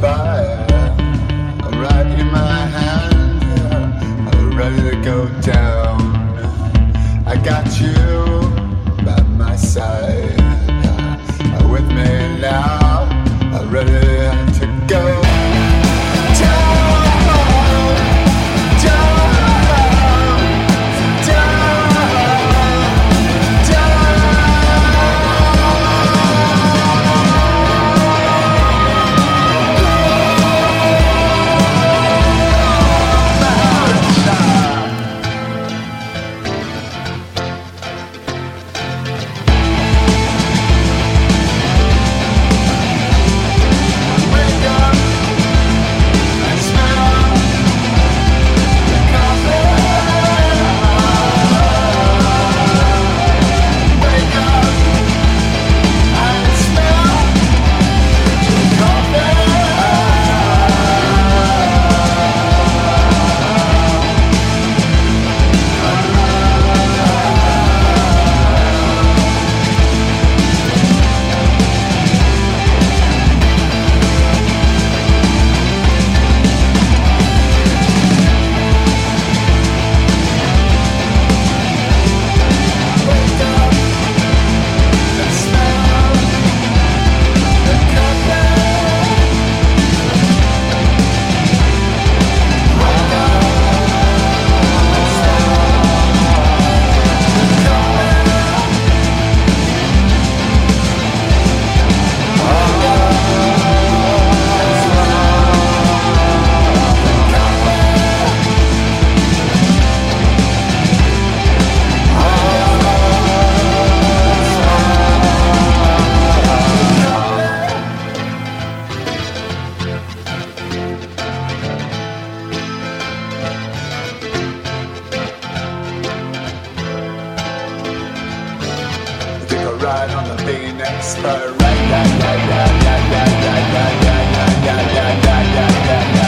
by right in my hand, ready to go down. I got you by my side. on the big next bird. Ride, yeah, yeah, yeah, yeah, yeah, yeah, yeah, yeah, yeah.